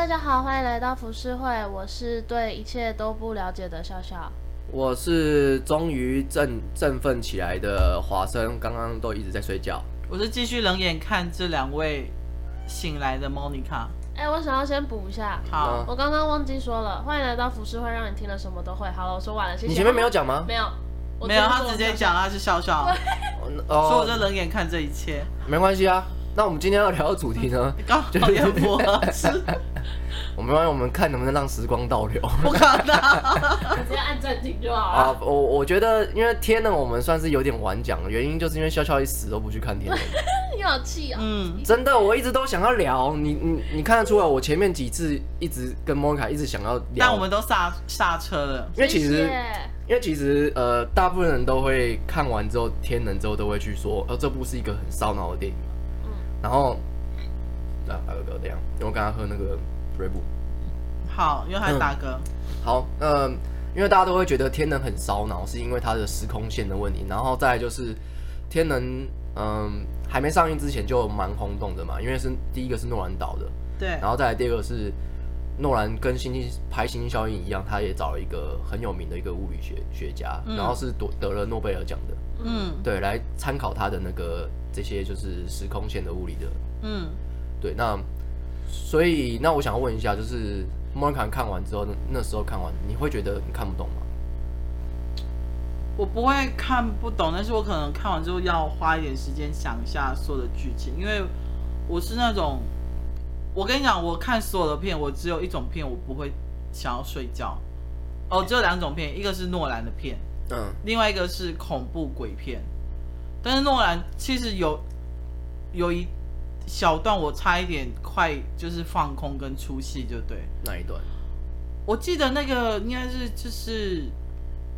大家好，欢迎来到浮世会，我是对一切都不了解的笑笑，我是终于振振奋起来的华生，刚刚都一直在睡觉，我是继续冷眼看这两位醒来的 Monica。哎，我想要先补一下，好，我刚刚忘记说了，欢迎来到浮世会，让你听了什么都会。好了，我说完了，谢谢。你前面没有讲吗？没有，没有，他直接讲他是笑笑，所以我就冷眼看这一切，没关系啊。那我们今天要聊的主题呢？刚好也符合是。我们我们看能不能让时光倒流。不可能，直接按暂停就好了。啊，我我觉得，因为天能我们算是有点晚讲，原因就是因为笑笑一死都不去看天能。你好气啊！嗯，真的，我一直都想要聊。你你你看得出来，我前面几次一直跟莫卡一直想要聊，但我们都刹刹车了。因为其实，因为其实呃，大部分人都会看完之后，天能之后都会去说，呃，这部是一个很烧脑的电影。然后，啊，大哥哥这样，因为我刚刚喝那个瑞布。好，因为还打嗝、嗯。好，呃，因为大家都会觉得天能很烧脑，是因为它的时空线的问题。然后再来就是天能，嗯、呃，还没上映之前就蛮轰动的嘛，因为是第一个是诺兰导的。对。然后再来第二个是诺兰跟星星拍《星星效应》一样，他也找了一个很有名的一个物理学学家，嗯、然后是夺得了诺贝尔奖的。嗯。对，来参考他的那个。这些就是时空线的物理的，嗯，对，那所以那我想要问一下，就是莫尔卡看完之后，那时候看完，你会觉得你看不懂吗？我不会看不懂，但是我可能看完之后要花一点时间想一下所有的剧情，因为我是那种，我跟你讲，我看所有的片，我只有一种片我不会想要睡觉，哦，只有两种片，一个是诺兰的片，嗯，另外一个是恐怖鬼片。但是诺兰其实有有一小段我差一点快就是放空跟出戏就对。哪一段？我记得那个应该是就是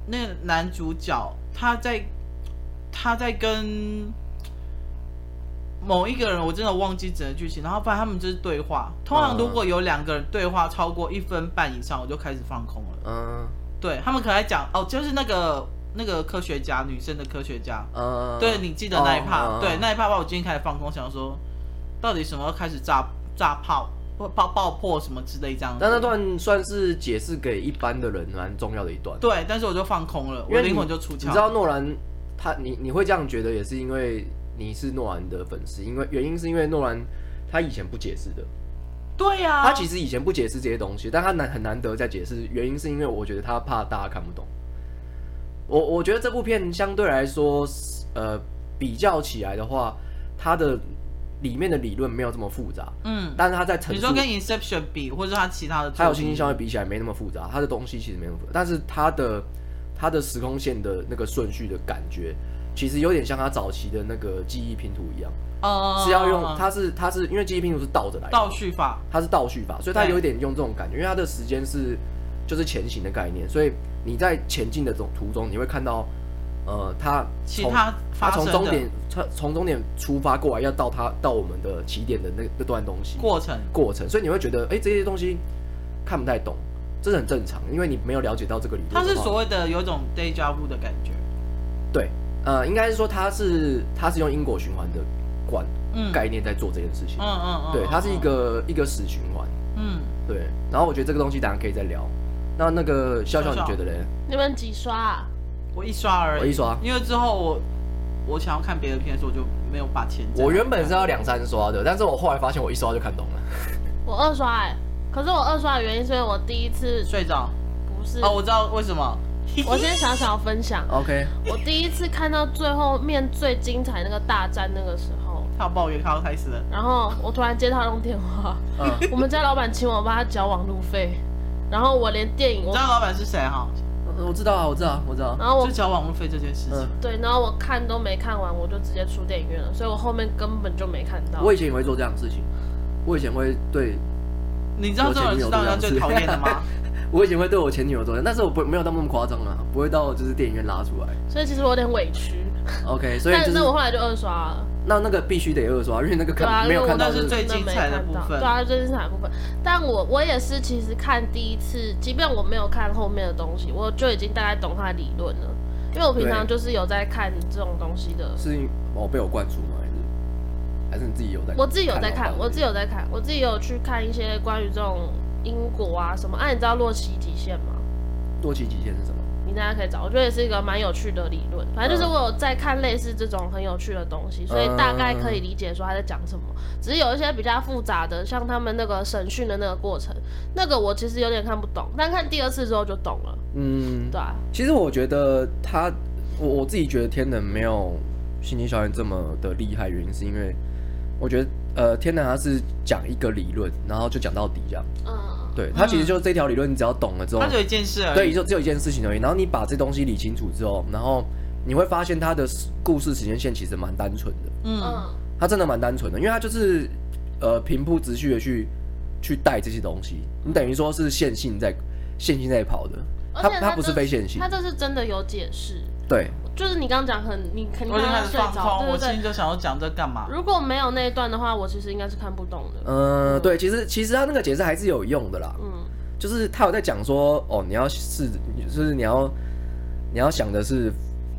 那个男主角他在他在跟某一个人，我真的忘记整个剧情，然后发现他们就是对话。通常如果有两个人对话超过一分半以上，我就开始放空了。嗯，对他们可能在讲哦，就是那个。那个科学家，女生的科学家，嗯，对，你记得那一趴，嗯、对，那一趴把我今天开始放空，想说到底什么时候开始炸炸炮或爆爆破什么之类这样。但那段算是解释给一般的人蛮重要的一段。对，但是我就放空了，我灵魂就出窍。你知道诺兰他你你会这样觉得，也是因为你是诺兰的粉丝，因为原因是因为诺兰他以前不解释的。对呀、啊，他其实以前不解释这些东西，但他难很难得在解释，原因是因为我觉得他怕大家看不懂。我我觉得这部片相对来说，呃，比较起来的话，它的里面的理论没有这么复杂，嗯，但是它在陈述，你说跟 Inception 比，或者它其他的，还有星际效应比起来没那么复杂，它的东西其实没那么复杂，但是它的它的时空线的那个顺序的感觉，其实有点像它早期的那个记忆拼图一样，哦，是要用，它是它是因为记忆拼图是倒着来的，倒叙法，它是倒叙法，所以它有一点用这种感觉，因为它的时间是就是前行的概念，所以。你在前进的途中，你会看到，呃，他其他他从终点，他从终点出发过来，要到他到我们的起点的那那段东西过程过程，所以你会觉得，哎、欸，这些东西看不太懂，这是很正常，因为你没有了解到这个理论。它是所谓的有种 deja vu 的感觉。对，呃，应该是说它是它是用因果循环的观概念在做这件事情。嗯嗯嗯。对，它是一个、嗯、一个死循环。嗯。对，然后我觉得这个东西当然可以再聊。那那个笑笑，你觉得嘞？你们几刷啊？我一刷而已。我一刷，因为之后我我想要看别的片的时候，我就没有把钱。我原本是要两三刷的，但是我后来发现我一刷就看懂了。我二刷哎、欸，可是我二刷的原因是因为我第一次睡着。不是哦，我知道为什么。我先想想要分享。OK。我第一次看到最后面最精彩那个大战那个时候，他抱怨他要开始了。然后我突然接他用电话，嗯、我们家老板请我帮他缴网路费。然后我连电影，我知道老板是谁哈？我知道啊，我知道，我知道。然后我就交网路费这件事情。对，然后我看都没看完，我就直接出电影院了，所以我后面根本就没看到。我以前也会做这样的事情，我以前会对，你知道这种人知道人最讨厌的吗？我以前会对我前女友做，但是我不没有到那么夸张啊，不会到就是电影院拉出来。所以其实我有点委屈。OK，所以但是我后来就二刷了。那那个必须得二刷，因为那个看、啊、没有看到是最精彩的部分。对啊，最精彩的部分。但我我也是，其实看第一次，即便我没有看后面的东西，我就已经大概懂他的理论了。因为我平常就是有在看这种东西的。是我被我灌输吗？还是？还是你自己有在看？我自己有在看，我自己有在看，我自己有去看一些关于这种因果啊什么。啊，你知道洛奇极限吗？洛奇极限是什么？你大家可以找，我觉得也是一个蛮有趣的理论。反正就是我有在看类似这种很有趣的东西，所以大概可以理解说他在讲什么。只是有一些比较复杂的，像他们那个审讯的那个过程，那个我其实有点看不懂，但看第二次之后就懂了。嗯，对啊。其实我觉得他，我我自己觉得天能没有星际效应这么的厉害，原因是因为我觉得呃天南他是讲一个理论，然后就讲到底这样。嗯。对，他其实就是这条理论，你只要懂了之后，他就一件事而已。对，就只有一件事情而已。然后你把这东西理清楚之后，然后你会发现他的故事时间线其实蛮单纯的。嗯，他真的蛮单纯的，因为他就是呃平铺直叙的去去带这些东西。你等于说是线性在线性在跑的，他他不是非线性，他这是真的有解释。对。就是你刚刚讲很，你肯定开始睡着，我心里就想要讲这干嘛？如果没有那一段的话，我其实应该是看不懂的。嗯，对，其实其实他那个解释还是有用的啦。嗯，就是他有在讲说，哦，你要是，就是你要你要想的是，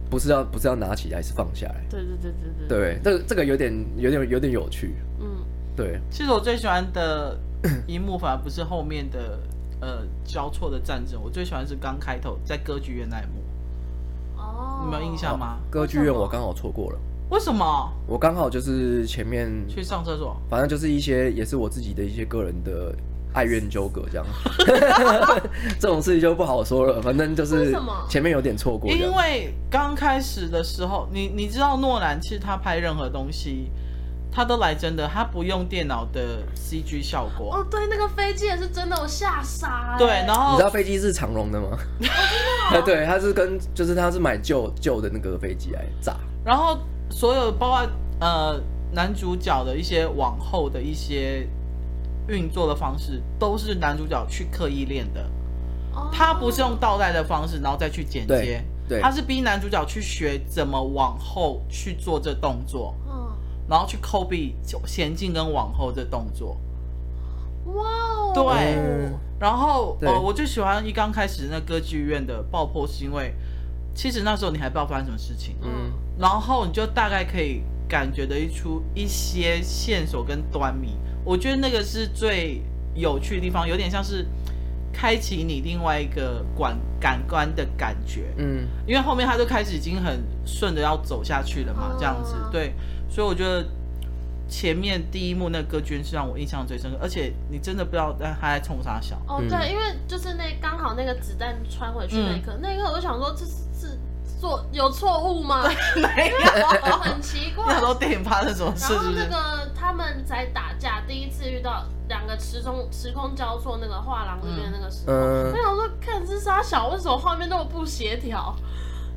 不是要不是要拿起来，是放下来。对对对对对。对，这个这个有点有点有点有趣。嗯，对。其实我最喜欢的一幕反而不是后面的呃交错的战争，我最喜欢是刚开头在歌剧院那一幕。你没有印象吗？歌剧院我刚好错过了。为什么？我刚好就是前面去上厕所，反正就是一些也是我自己的一些个人的爱怨纠葛这样。这种事情就不好说了，反正就是前面有点错过。因为刚开始的时候，你你知道诺兰其实他拍任何东西。他都来真的，他不用电脑的 CG 效果。哦，对，那个飞机也是真的，我吓傻。对，然后你知道飞机是长荣的吗？哦、对，他是跟就是他是买旧旧的那个飞机来炸。然后所有包括呃男主角的一些往后的一些运作的方式，都是男主角去刻意练的。哦。他不是用倒带的方式，然后再去剪接。对。对。他是逼男主角去学怎么往后去做这动作。然后去 copy 前进跟往后的动作，哇哦！对，然后呃，我最喜欢一刚开始那歌剧院的爆破，是因为其实那时候你还不知道发生什么事情，嗯，然后你就大概可以感觉得一出一些线索跟端倪。我觉得那个是最有趣的地方，有点像是开启你另外一个感感官的感觉，嗯，因为后面他就开始已经很顺着要走下去了嘛，这样子，对。所以我觉得前面第一幕那个歌剧是让我印象最深刻，而且你真的不知道他在冲啥小。哦，对，因为就是那刚好那个子弹穿回去那一刻，嗯、那一刻我就想说，这是是做有错误吗？没有，很奇怪。那时候电影发生什么事？然后那个他们在打架，第一次遇到两个时空时空交错，那个画廊里面那个时候，我、嗯、想说看是杀小，为什么画面那么不协调？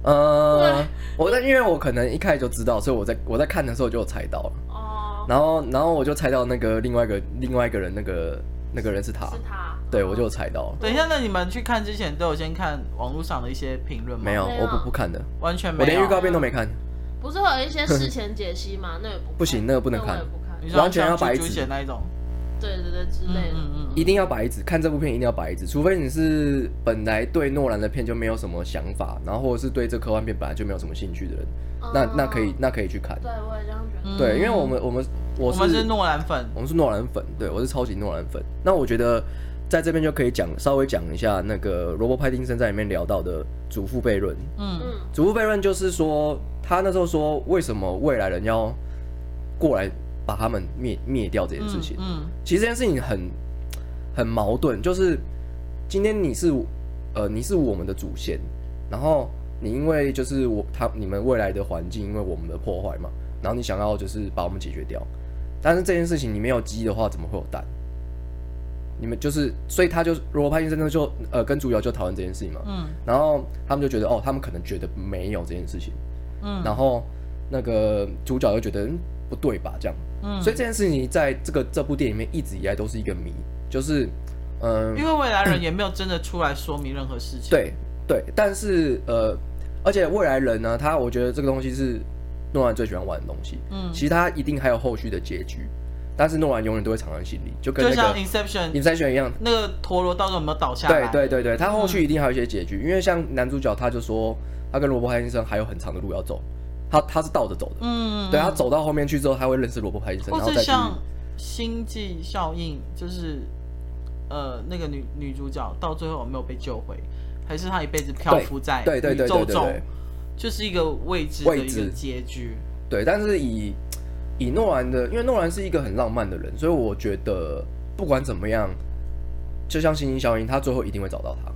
呃，我在，因为我可能一开始就知道，所以我在我在看的时候就有猜到了。哦。然后，然后我就猜到那个另外一个另外一个人，那个那个人是他。是他。对，我就有猜到了。等一下，那你们去看之前都有先看网络上的一些评论吗？没有，我不不看的，完全没有。我连预告片都没看。不是会有一些事前解析吗？那也不。不行，那个不能看。完全要白纸那一种。对对对，之类的。嗯嗯。一定要白纸，看这部片一定要白纸，除非你是本来对诺兰的片就没有什么想法，然后或者是对这科幻片本来就没有什么兴趣的人，那那可以那可以去看。对，我也这样觉得。对，因为我们我们我是诺兰粉，我们是诺兰粉，对，我是超级诺兰粉。那我觉得在这边就可以讲稍微讲一下那个罗伯·派丁森在里面聊到的祖父悖论。嗯嗯，祖父悖论就是说他那时候说为什么未来人要过来。把他们灭灭掉这件事情，嗯，嗯，其实这件事情很很矛盾，就是今天你是呃你是我们的祖先，然后你因为就是我他你们未来的环境因为我们的破坏嘛，然后你想要就是把我们解决掉，但是这件事情你没有鸡的话怎么会有蛋？你们就是所以他就罗伯派先生就呃跟主角就讨论这件事情嘛，嗯，然后他们就觉得哦他们可能觉得没有这件事情，嗯，然后那个主角就觉得。不对吧？这样，嗯，所以这件事情在这个这部电影里面一直以来都是一个谜，就是，嗯、呃，因为未来人也没有真的出来说明任何事情。对对，但是呃，而且未来人呢，他我觉得这个东西是诺兰最喜欢玩的东西，嗯，其实他一定还有后续的结局，但是诺兰永远都会藏在心里，就跟那个 Inception Inception 一样，那个陀螺到时候有没有倒下来？对对对对，他后续一定还有一些结局，嗯、因为像男主角他就说，他跟罗伯·汉先生还有很长的路要走。他他是倒着走的，嗯，对，他走到后面去之后，他会认识罗伯·派金森，或是像星际效应，就是呃那个女女主角到最后有没有被救回，还是她一辈子漂浮在宇宙中，就是一个未知的一个结局。对，但是以以诺兰的，因为诺兰是一个很浪漫的人，所以我觉得不管怎么样，就像星际效应，他最后一定会找到他，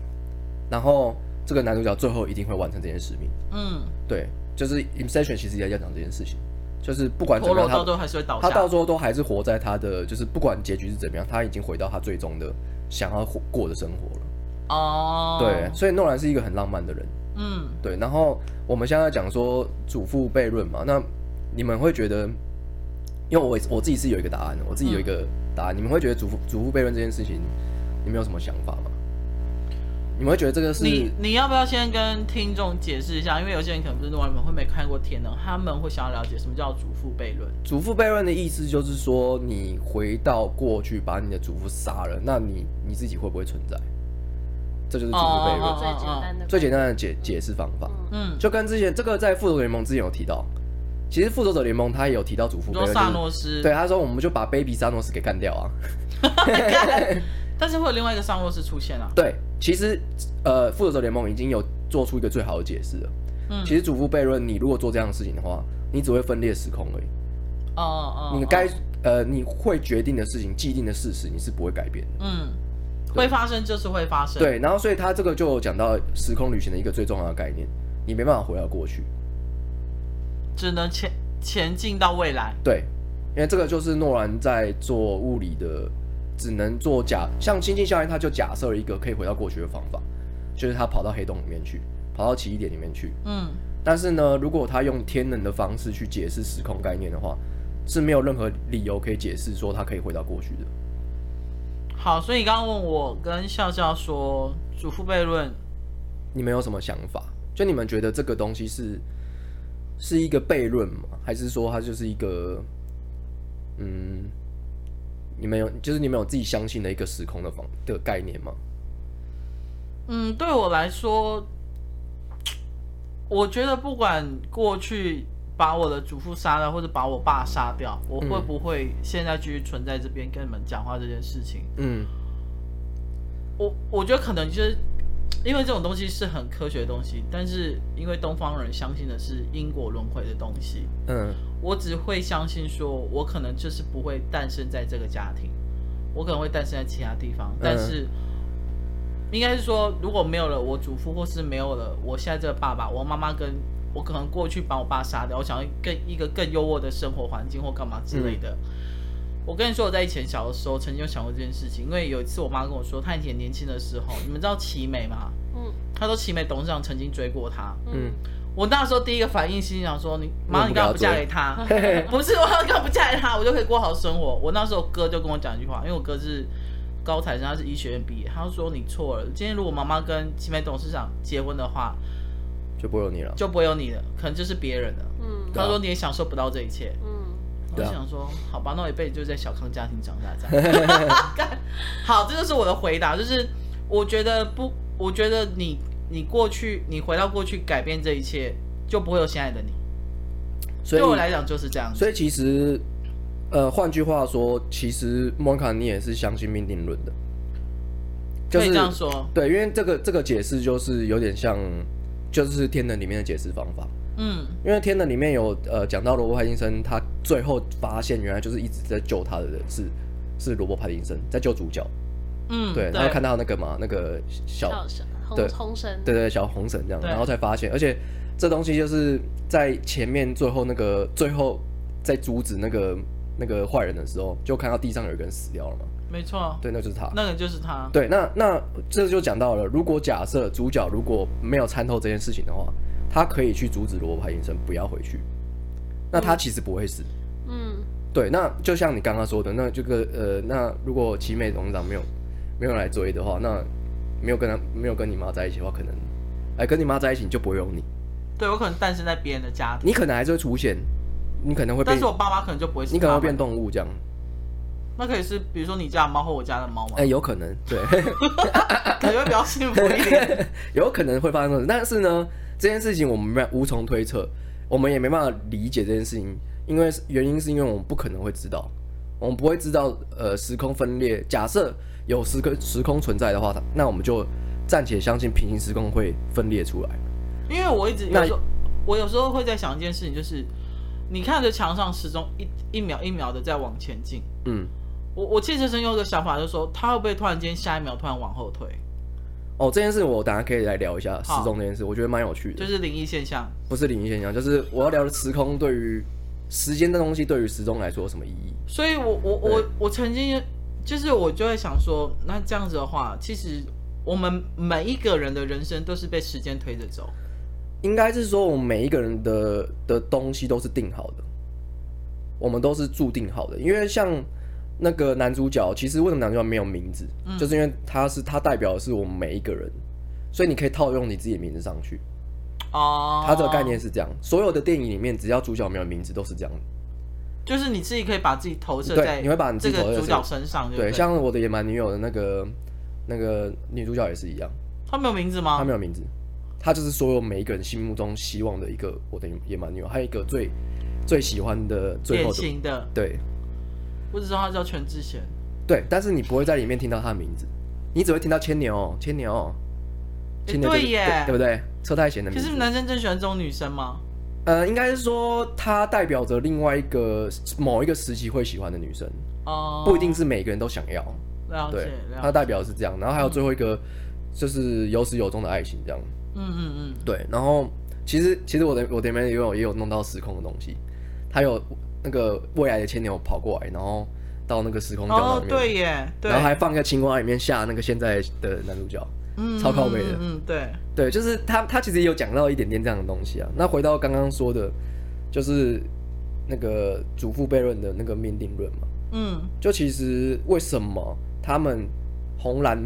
然后这个男主角最后一定会完成这件使命。嗯，对。就是 Inception 其实也在讲这件事情，就是不管怎么样，他他到最后都还是活在他的，就是不管结局是怎么样，他已经回到他最终的想要过的生活了。哦，对，所以诺兰是一个很浪漫的人。嗯，对。然后我们现在讲说祖父悖论嘛，那你们会觉得，因为我我自己是有一个答案的，我自己有一个答案，嗯、你们会觉得祖父祖父悖论这件事情，你们有什么想法吗？你们会觉得这个是你？你要不要先跟听众解释一下？因为有些人可能不是诺兰粉，会没看过《天能》，他们会想要了解什么叫祖父悖论。祖父悖论的意思就是说，你回到过去把你的祖父杀了，那你你自己会不会存在？这就是祖父悖论最简单的最简单的解解释方法。嗯，就跟之前这个在《复仇者联盟》之前有提到，其实《复仇者联盟》他也有提到祖父悖论。萨诺斯对他说，我们就把 Baby 萨诺斯给干掉啊。但是会有另外一个萨诺斯出现啊？对，其实呃，复仇者联盟已经有做出一个最好的解释了。嗯，其实祖父悖论，你如果做这样的事情的话，你只会分裂时空而已。哦哦，你该呃，你会决定的事情，既定的事实，你是不会改变的。嗯，会发生就是会发生。对，然后所以他这个就讲到时空旅行的一个最重要的概念，你没办法回到过去，只能前前进到未来。对，因为这个就是诺兰在做物理的。只能做假，像星际效应，他就假设了一个可以回到过去的方法，就是他跑到黑洞里面去，跑到奇异点里面去。嗯，但是呢，如果他用天能的方式去解释时空概念的话，是没有任何理由可以解释说他可以回到过去的。好，所以你刚刚问我跟笑笑说祖父悖论，你们有什么想法？就你们觉得这个东西是是一个悖论吗？还是说它就是一个嗯？你们有，就是你们有自己相信的一个时空的方的概念吗？嗯，对我来说，我觉得不管过去把我的祖父杀了，或者把我爸杀掉，我会不会现在继续存在这边跟你们讲话这件事情？嗯，我我觉得可能就是因为这种东西是很科学的东西，但是因为东方人相信的是因果轮回的东西，嗯。我只会相信说，我可能就是不会诞生在这个家庭，我可能会诞生在其他地方。但是，应该是说，如果没有了我祖父，或是没有了我现在这个爸爸，我妈妈跟我可能过去把我爸杀掉，我想要更一个更优渥的生活环境或干嘛之类的。我跟你说，我在以前小的时候曾经有想过这件事情，因为有一次我妈跟我说，她以前年轻的时候，你们知道奇美吗？嗯，她说奇美董事长曾经追过她。嗯。我那时候第一个反应心想说：“你妈，你干嘛不嫁给他？不是我干嘛不嫁给他，我就可以过好生活。”我那时候哥就跟我讲一句话，因为我哥是高材生，他是医学院毕业，他就说：“你错了，今天如果妈妈跟奇美董事长结婚的话，就不会有你了，就不会有你了，可能就是别人了。”嗯，他说你也享受不到这一切。嗯，我想说，好吧，那我一辈子就在小康家庭长大这样。好，这就是我的回答，就是我觉得不，我觉得你。你过去，你回到过去改变这一切，就不会有现在的你。所以对我来讲就是这样。所以其实，呃，换句话说，其实莫卡你也是相信命定论的。就是、可以这样说。对，因为这个这个解释就是有点像，就是天能里面的解释方法。嗯。因为天的里面有呃讲到罗伯·派金森，他最后发现原来就是一直在救他的人是是罗伯·派金森在救主角。嗯。对，然后看到那个嘛，那个小。对，红绳，对对，小红绳这样，然后才发现，而且这东西就是在前面最后那个最后在阻止那个那个坏人的时候，就看到地上有一个人死掉了嘛。没错，对，那就是他，那个就是他。对，那那这就讲到了，如果假设主角如果没有参透这件事情的话，他可以去阻止罗伯派丁森不要回去，那他其实不会死。嗯，对，那就像你刚刚说的，那这个呃，那如果奇美董事长没有没有来追的话，那。没有跟他没有跟你妈在一起的话，可能，哎，跟你妈在一起你就不会有你。对，我可能诞生在别人的家庭。你可能还是会出现，你可能会。但是我爸妈可能就不会。你可能会变动物这样。那可以是，比如说你家的猫或我家的猫吗？哎，有可能，对。感觉比较幸福一点。有可能会发生这种，但是呢，这件事情我们无从推测，我们也没办法理解这件事情，因为原因是因为我们不可能会知道，我们不会知道呃时空分裂。假设有时空时空存在的话，那我们就暂且相信平行时空会分裂出来。因为我一直有时候我有时候会在想一件事情，就是你看着墙上时钟一一秒一秒的在往前进，嗯，我我切切身有个想法，就是说他会不会突然间下一秒突然往后退？哦，这件事我等下可以来聊一下时钟这件事，我觉得蛮有趣的。就是灵异现象，不是灵异现象，就是我要聊的时空对于时间的东西，对于时钟来说有什么意义？所以我我我我曾经就是我就会想说，那这样子的话，其实我们每一个人的人生都是被时间推着走。应该是说，我们每一个人的的东西都是定好的，我们都是注定好的，因为像。那个男主角其实为什么男主角没有名字？嗯、就是因为他是他代表的是我们每一个人，所以你可以套用你自己的名字上去。哦，他这个概念是这样，所有的电影里面只要主角没有名字都是这样。就是你自己可以把自己投射在，你会把你自己投射在主角身上对对。对，像我的野蛮女友的那个那个女主角也是一样。她没有名字吗？她没有名字，她就是所有每一个人心目中希望的一个我的野蛮女友，还有一个最最喜欢的最后的，的对。不知道他叫全智贤，对，但是你不会在里面听到他的名字，你只会听到牵牛，牵牛，牵牛、就是欸、对耶，对不对？车太贤的名字。可是男生真喜欢这种女生吗？呃，应该是说他代表着另外一个某一个时期会喜欢的女生哦，不一定是每个人都想要。了解，对。他代表是这样，然后还有最后一个就是有始有终的爱情这样。嗯嗯嗯，对。然后其实其实我的我这边也有也有弄到时空的东西，他有。那个未来的牵牛跑过来，然后到那个时空胶囊里面，对耶，对，然后还放个青蛙里面吓那个现在的男主角，嗯，超靠背的，嗯，对，对，就是他，他其实也有讲到一点点这样的东西啊。那回到刚刚说的，就是那个祖父悖论的那个命定论嘛，嗯，就其实为什么他们红蓝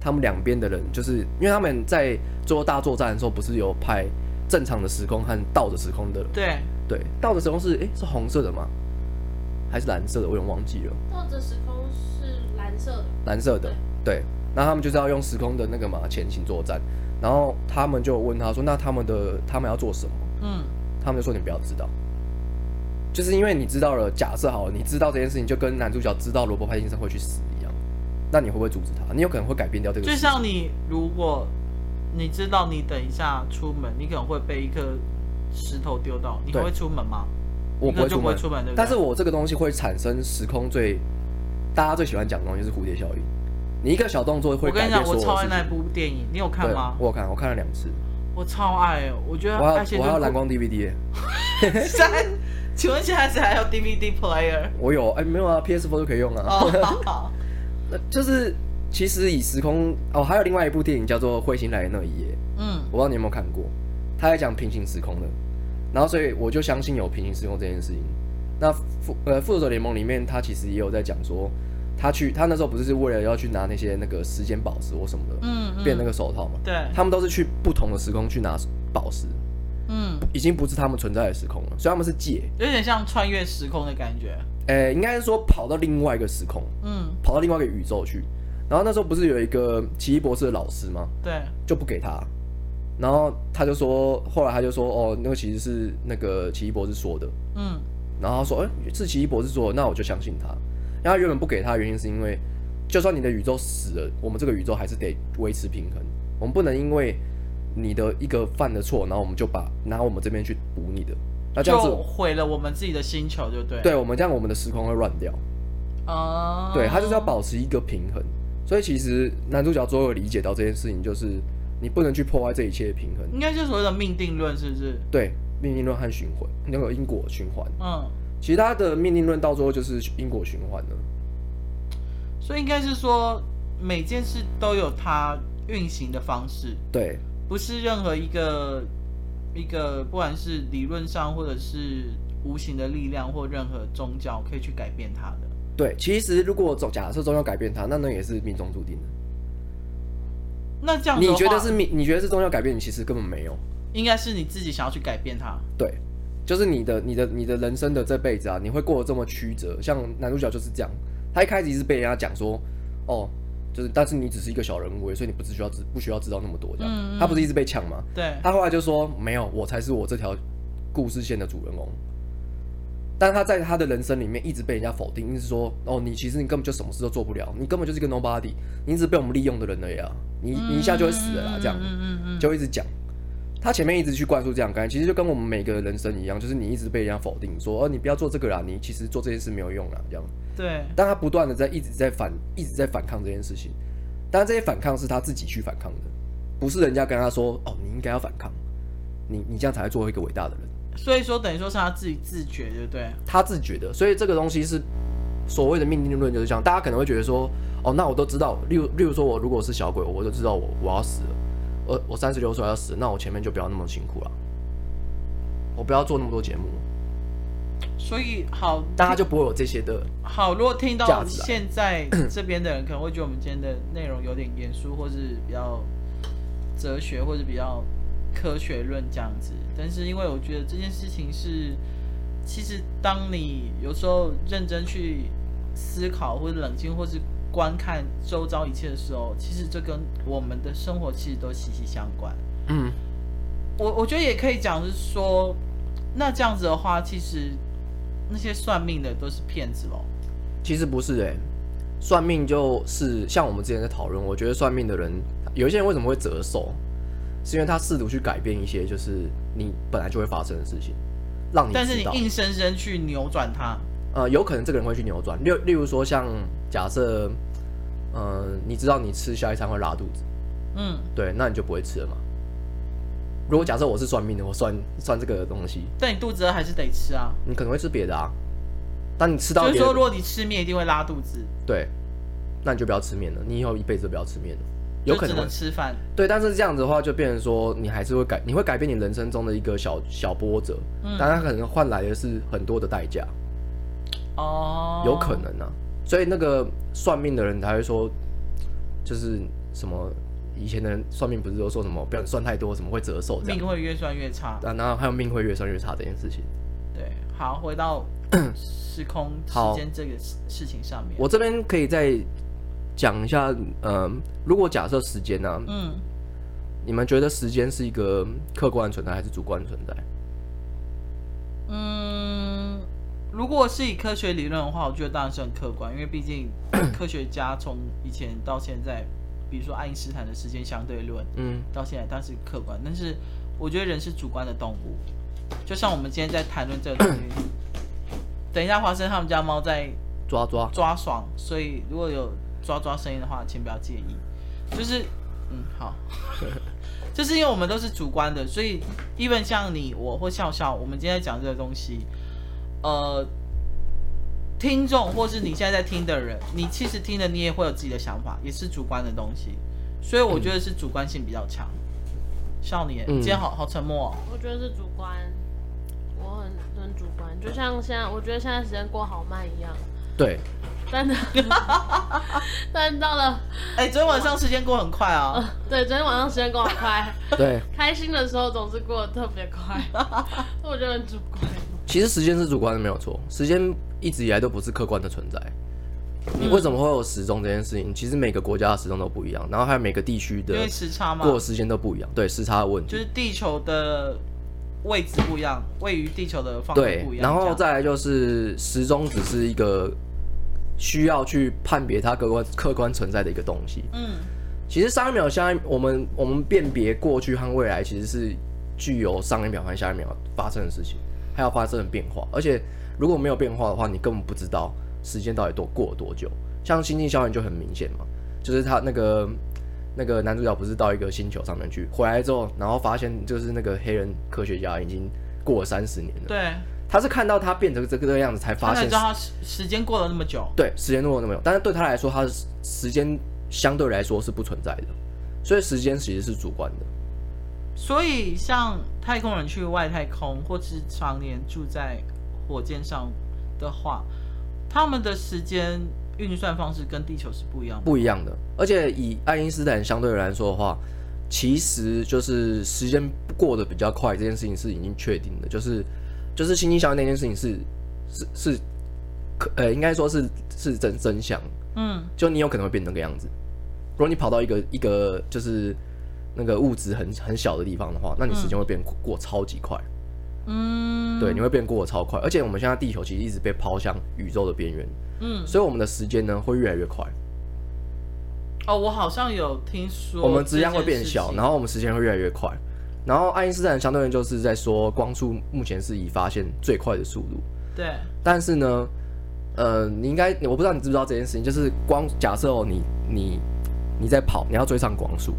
他们两边的人，就是因为他们在做大作战的时候，不是有派正常的时空和倒着时空的，对。对，倒着时空是诶，是红色的吗？还是蓝色的？我有点忘记了。倒着时空是蓝色的。蓝色的，对。那他们就是要用时空的那个嘛前行作战，然后他们就问他说：“那他们的他们要做什么？”嗯，他们就说：“你不要知道。”就是因为你知道了，假设好了，你知道这件事情，就跟男主角知道罗伯派金森会去死一样，那你会不会阻止他？你有可能会改变掉这个。就像你，如果你知道你等一下出门，你可能会被一颗。石头丢到，你会出门吗？我不会出门？但是我这个东西会产生时空最大家最喜欢讲的东西是蝴蝶效应。你一个小动作会。我跟你讲，我超爱那部电影，你有看吗？我有看，我看了两次。我超爱，我觉得我还有我还有蓝光 DVD。三，请问现在是还有 DVD player？我有，哎，没有啊，PS4 就可以用啊。哦，好好。就是其实以时空哦，还有另外一部电影叫做《彗星来的那一夜》。嗯，我不知道你有没有看过。他在讲平行时空的，然后所以我就相信有平行时空这件事情。那复呃复仇者联盟里面，他其实也有在讲说，他去他那时候不是是为了要去拿那些那个时间宝石或什么的，嗯，嗯，变那个手套嘛。对，他们都是去不同的时空去拿宝石，嗯，已经不是他们存在的时空了，所以他们是借，有点像穿越时空的感觉。诶、欸，应该是说跑到另外一个时空，嗯，跑到另外一个宇宙去。然后那时候不是有一个奇异博士的老师吗？对，就不给他。然后他就说，后来他就说，哦，那个其实是那个奇异博士说的，嗯，然后他说，哎，是奇异博士说的，那我就相信他。然后他原本不给他的原因是因为，就算你的宇宙死了，我们这个宇宙还是得维持平衡，我们不能因为你的一个犯的错，然后我们就把拿我们这边去补你的，那这样子毁了我们自己的星球，就对，对我们这样我们的时空会乱掉，哦，对他就是要保持一个平衡，所以其实男主角最后理解到这件事情就是。你不能去破坏这一切的平衡，应该就是所谓的命定论，是不是？对，命定论和循环，那个因果循环。嗯，其他的命定论到最后就是因果循环了。所以应该是说，每件事都有它运行的方式。对，不是任何一个一个，不管是理论上或者是无形的力量或任何宗教可以去改变它的。对，其实如果总假设宗教改变他，那那也是命中注定的。那这样你觉得是命？你觉得是宗教改变？你其实根本没有，应该是你自己想要去改变他。对，就是你的、你的、你的人生的这辈子啊，你会过得这么曲折。像男主角就是这样，他一开始一直被人家讲说，哦，就是但是你只是一个小人物，所以你不只需要知不需要知道那么多这样。嗯嗯，他不是一直被抢吗？对。他后来就说没有，我才是我这条故事线的主人公，但他在他的人生里面一直被人家否定，一直说哦，你其实你根本就什么事都做不了，你根本就是一个 nobody，你一直被我们利用的人了呀，你你一下就会死了啦，这样，就一直讲。他前面一直去灌输这样概念，其实就跟我们每个人生一样，就是你一直被人家否定，说哦，你不要做这个啦，你其实做这件事没有用啦，这样。对。但他不断的在一直在反，一直在反抗这件事情。当然，这些反抗是他自己去反抗的，不是人家跟他说哦，你应该要反抗，你你这样才会做一个伟大的人。所以说，等于说是他自己自觉，对不对？他自觉的，所以这个东西是所谓的命定论，就是这样。大家可能会觉得说，哦，那我都知道，例如例如说，我如果是小鬼，我就知道我我要死了。我我三十六岁要死，那我前面就不要那么辛苦了，我不要做那么多节目。所以好，大家就不会有这些的。好，如果听到现在这边的人，可能会觉得我们今天的内容有点严肃，或是比较哲学，或是比较科学论这样子。但是因为我觉得这件事情是，其实当你有时候认真去思考，或者冷静，或是。观看周遭一切的时候，其实这跟我们的生活其实都息息相关。嗯，我我觉得也可以讲，是说，那这样子的话，其实那些算命的都是骗子喽。其实不是哎、欸，算命就是像我们之前在讨论，我觉得算命的人，有一些人为什么会折寿，是因为他试图去改变一些就是你本来就会发生的事情，让你。但是你硬生生去扭转它。呃，有可能这个人会去扭转，例例如说像假设。嗯，你知道你吃下一餐会拉肚子，嗯，对，那你就不会吃了嘛。如果假设我是算命的，我算算这个东西，但你肚子饿还是得吃啊。你可能会吃别的啊，但你吃到就是说，如果你吃面一定会拉肚子，对，那你就不要吃面了，你以后一辈子都不要吃面了，有可能，能吃饭。对，但是这样子的话，就变成说你还是会改，你会改变你人生中的一个小小波折，嗯，但它可能换来的是很多的代价，哦，有可能啊。所以那个算命的人才会说，就是什么以前的人算命不是都说什么不要算太多，什么会折寿，命会越算越差。啊，然后还有命会越算越差这件事情。对，好，回到 时空时间这个事情上面，我这边可以再讲一下，嗯，如果假设时间呢，嗯，你们觉得时间是一个客观存在还是主观存在？嗯。如果是以科学理论的话，我觉得当然是很客观，因为毕竟 科学家从以前到现在，比如说爱因斯坦的时间相对论，嗯，到现在它是客观。但是我觉得人是主观的动物，就像我们今天在谈论这个东西。等一下，华生他们家猫在抓抓抓爽，所以如果有抓抓声音的话，请不要介意。就是，嗯，好，就是因为我们都是主观的，所以，even 像你我或笑笑，我们今天讲这个东西。呃，听众或是你现在在听的人，你其实听了你也会有自己的想法，也是主观的东西，所以我觉得是主观性比较强。少年，你今天好好沉默哦。我觉得是主观，我很很主观，就像现在，我觉得现在时间过好慢一样。对。真的。但到了，哎，昨天晚上时间过很快啊。呃，对，昨天晚上时间过很快。对。开心的时候总是过得特别快，我觉得很主观。其实时间是主观的，没有错。时间一直以来都不是客观的存在。你为什么会有时钟这件事情？其实每个国家的时钟都不一样，然后还有每个地区的因为时差嘛，过的时间都不一样。对，时差的问题。就是地球的位置不一样，位于地球的方位不一样。然后再来就是时钟只是一个需要去判别它客观客观存在的一个东西。嗯，其实上一秒、下一我们我们辨别过去和未来，其实是具有上一秒和下一秒发生的事情。还要发生的变化，而且如果没有变化的话，你根本不知道时间到底多过了多久。像《星际效应》就很明显嘛，就是他那个那个男主角不是到一个星球上面去，回来之后，然后发现就是那个黑人科学家已经过了三十年了。对，他是看到他变成这个样子才发现，知道他时时间过了那么久。对，时间过了那么久，但是对他来说，他的时间相对来说是不存在的，所以时间其实是主观的。所以，像太空人去外太空，或是常年住在火箭上的话，他们的时间运算方式跟地球是不一样的。不一样的。而且以爱因斯坦相对来说的话，其实就是时间过得比较快这件事情是已经确定的，就是就是星际效应那件事情是是是可呃，应该说是是真真相。嗯，就你有可能会变成那个样子。如果你跑到一个一个就是。那个物质很很小的地方的话，那你时间会变过超级快。嗯，对，你会变过超快，而且我们现在地球其实一直被抛向宇宙的边缘，嗯，所以我们的时间呢会越来越快。哦，我好像有听说，我们质量会变小，然后我们时间会越来越快。然后爱因斯坦相对论就是在说，光速目前是已发现最快的速度。对。但是呢，呃，你应该我不知道你知不知道这件事情，就是光假设哦，你你你在跑，你要追上光速，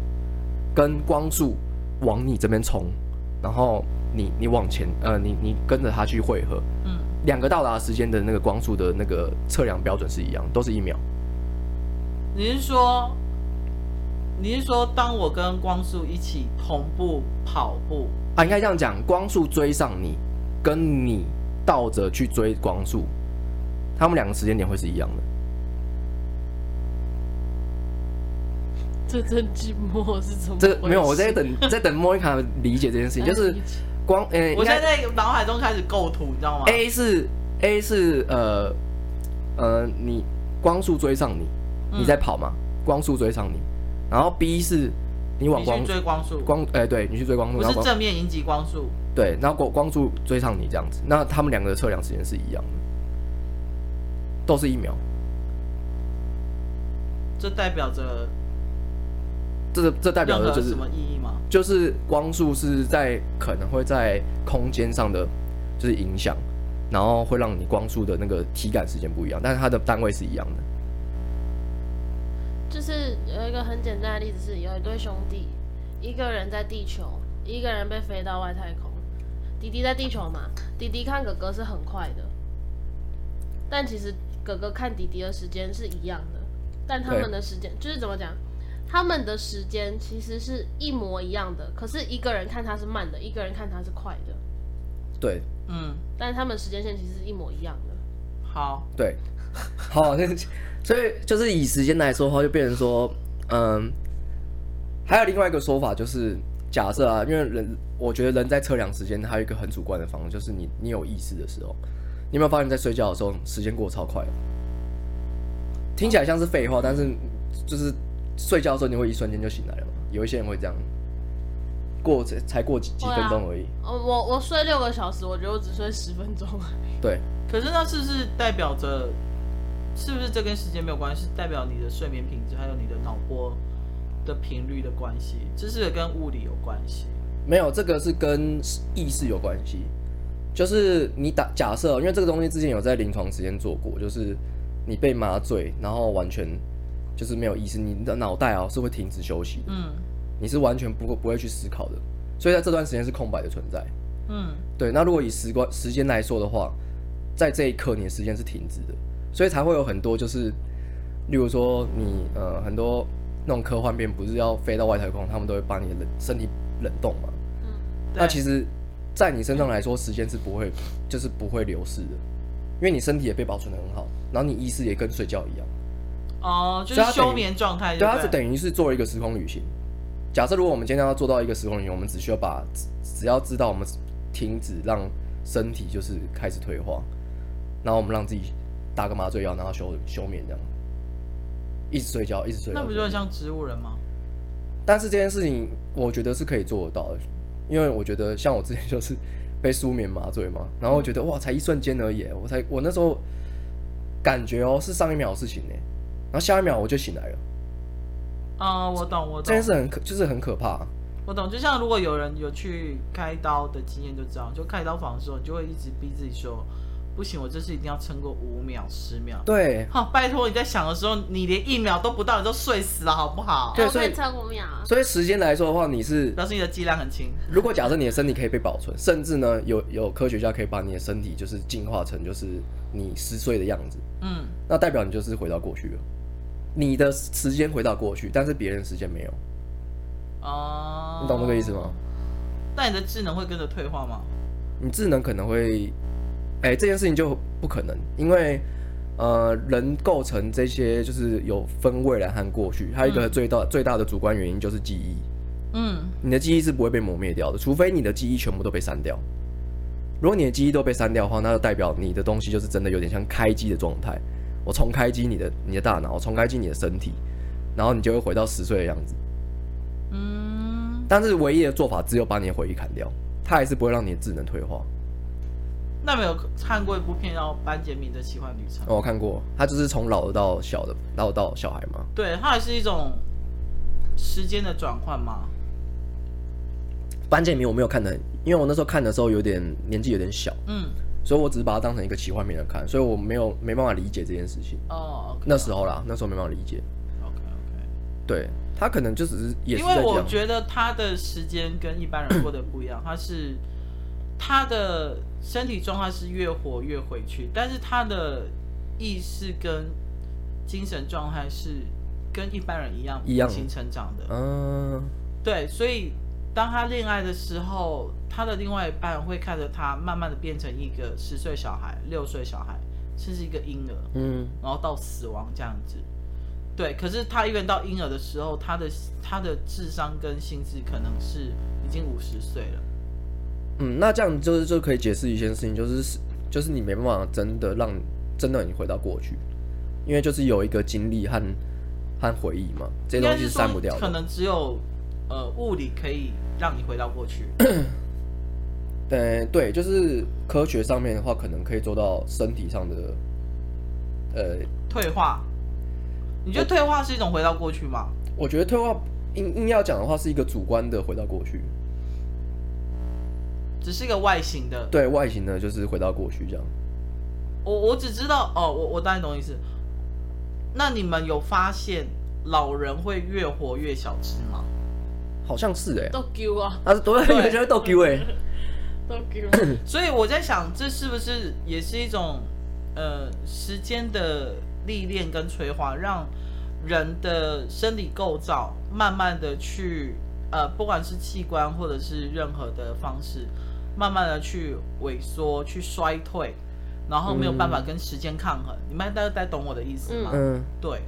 跟光速往你这边冲，然后你你往前，呃，你你跟着它去汇合，嗯，两个到达时间的那个光速的那个测量标准是一样，都是一秒。你是说？你是说，当我跟光速一起同步跑步啊？应该这样讲，光速追上你，跟你倒着去追光速，他们两个时间点会是一样的。这真寂寞是怎么？这没有，我在等，在等莫妮卡理解这件事情，就是光，呃、欸，我现在在脑海中开始构图，你知道吗？A 是 A 是呃呃，你光速追上你，你在跑吗？嗯、光速追上你。然后 B 是，你往光你追光速，光哎、欸、对，你去追光速，不是正面迎击光速，对，然后光光速追上你这样子，那他们两个的测量时间是一样的，都是一秒，这代表着，这这代表着就是什么意义吗？就是光速是在可能会在空间上的就是影响，然后会让你光速的那个体感时间不一样，但是它的单位是一样的。就是有一个很简单的例子，是有一对兄弟，一个人在地球，一个人被飞到外太空。弟弟在地球嘛，弟弟看哥哥是很快的，但其实哥哥看弟弟的时间是一样的，但他们的时间就是怎么讲？他们的时间其实是一模一样的，可是一个人看他是慢的，一个人看他是快的。对，嗯，但是他们时间线其实是一模一样的。好，对，好。所以就是以时间来说的话，就变成说，嗯，还有另外一个说法，就是假设啊，因为人，我觉得人在测量时间，还有一个很主观的方式，就是你你有意识的时候，你有没有发现，在睡觉的时候，时间过得超快？听起来像是废话，但是就是睡觉的时候，你会一瞬间就醒来了嘛？有一些人会这样，过才才过几几分钟而已。哦、啊，我我睡六个小时，我觉得我只睡十分钟而已。对，可是那是不是代表着？是不是这跟时间没有关系？代表你的睡眠品质，还有你的脑波的频率的关系？这是跟物理有关系？没有，这个是跟意识有关系。就是你打假设，因为这个东西之前有在临床实验做过，就是你被麻醉，然后完全就是没有意识，你的脑袋啊是会停止休息的。嗯，你是完全不不会去思考的，所以在这段时间是空白的存在。嗯，对。那如果以时光时间来说的话，在这一刻你的时间是停止的。所以才会有很多，就是，例如说你呃很多那种科幻片，不是要飞到外太空，他们都会把你的冷身体冷冻嘛。嗯。那其实，在你身上来说，时间是不会，就是不会流逝的，因为你身体也被保存的很好，然后你意识也跟睡觉一样。哦，就是休眠状态。对，它是等于是做一个时空旅行。假设如果我们今天要做到一个时空旅行，我们只需要把只要知道我们停止让身体就是开始退化，然后我们让自己。打个麻醉药，然后休休眠这样，一直睡觉，一直睡觉。那不就很像植物人吗？但是这件事情，我觉得是可以做得到的，因为我觉得像我之前就是被舒眠麻醉嘛，然后我觉得哇，才一瞬间而已，我才我那时候感觉哦是上一秒的事情呢，然后下一秒我就醒来了。啊、uh，我懂，我懂。这件事很可，就是很可怕。我懂，就像如果有人有去开刀的经验就知道，就开刀房的时候，你就会一直逼自己说。不行，我这次一定要撑过五秒、十秒。对，好，拜托你在想的时候，你连一秒都不到，你就睡死了，好不好？对，所以撑五秒。所以时间来说的话，你是表示你的剂量很轻。如果假设你的身体可以被保存，甚至呢，有有科学家可以把你的身体就是进化成就是你十岁的样子，嗯，那代表你就是回到过去了。你的时间回到过去，但是别人时间没有。哦，你懂这个意思吗？那你的智能会跟着退化吗？你智能可能会。哎、欸，这件事情就不可能，因为呃，人构成这些就是有分未来和过去，还有一个最大、嗯、最大的主观原因就是记忆。嗯，你的记忆是不会被磨灭掉的，除非你的记忆全部都被删掉。如果你的记忆都被删掉的话，那就代表你的东西就是真的有点像开机的状态。我重开机你的你的大脑，我重开机你的身体，然后你就会回到十岁的样子。嗯，但是唯一的做法只有把你的回忆砍掉，它还是不会让你的智能退化。那没有看过一部片叫《班杰明的奇幻旅程》？哦，我看过，他就是从老的到小的，老到小孩嘛。对，它也是一种时间的转换嘛？班杰明我没有看的，因为我那时候看的时候有点年纪有点小，嗯，所以我只是把它当成一个奇幻片来看，所以我没有没办法理解这件事情。哦，okay, 那时候啦，那时候没办法理解。OK OK，对，他可能就只是也是因为我觉得他的时间跟一般人过得不一样，他是他的身体状态是越活越回去，但是他的意识跟精神状态是跟一般人一样一样成长的。嗯，对，所以。当他恋爱的时候，他的另外一半会看着他慢慢的变成一个十岁小孩、六岁小孩，甚至一个婴儿，嗯，然后到死亡这样子。对，可是他一个人到婴儿的时候，他的他的智商跟心智可能是已经五十岁了。嗯，那这样就是就可以解释一件事情，就是就是你没办法真的让真的你回到过去，因为就是有一个经历和和回忆嘛，这些东西是删不掉的。可能只有呃物理可以。让你回到过去。对对，就是科学上面的话，可能可以做到身体上的呃退化。你觉得退化是一种回到过去吗？我，我觉得退化硬硬要讲的话，是一个主观的回到过去，只是一个外形的。对外形的，就是回到过去这样。我我只知道哦，我我大概懂意思。那你们有发现老人会越活越小只吗？好像是哎、欸，都丢啊！他是多对，有些都丢哎，都丢。所以我在想，这是不是也是一种呃时间的历练跟催化，让人的生理构造慢慢的去呃，不管是器官或者是任何的方式，慢慢的去萎缩、去衰退，然后没有办法跟时间抗衡。嗯、你们大家在懂我的意思吗？嗯，对。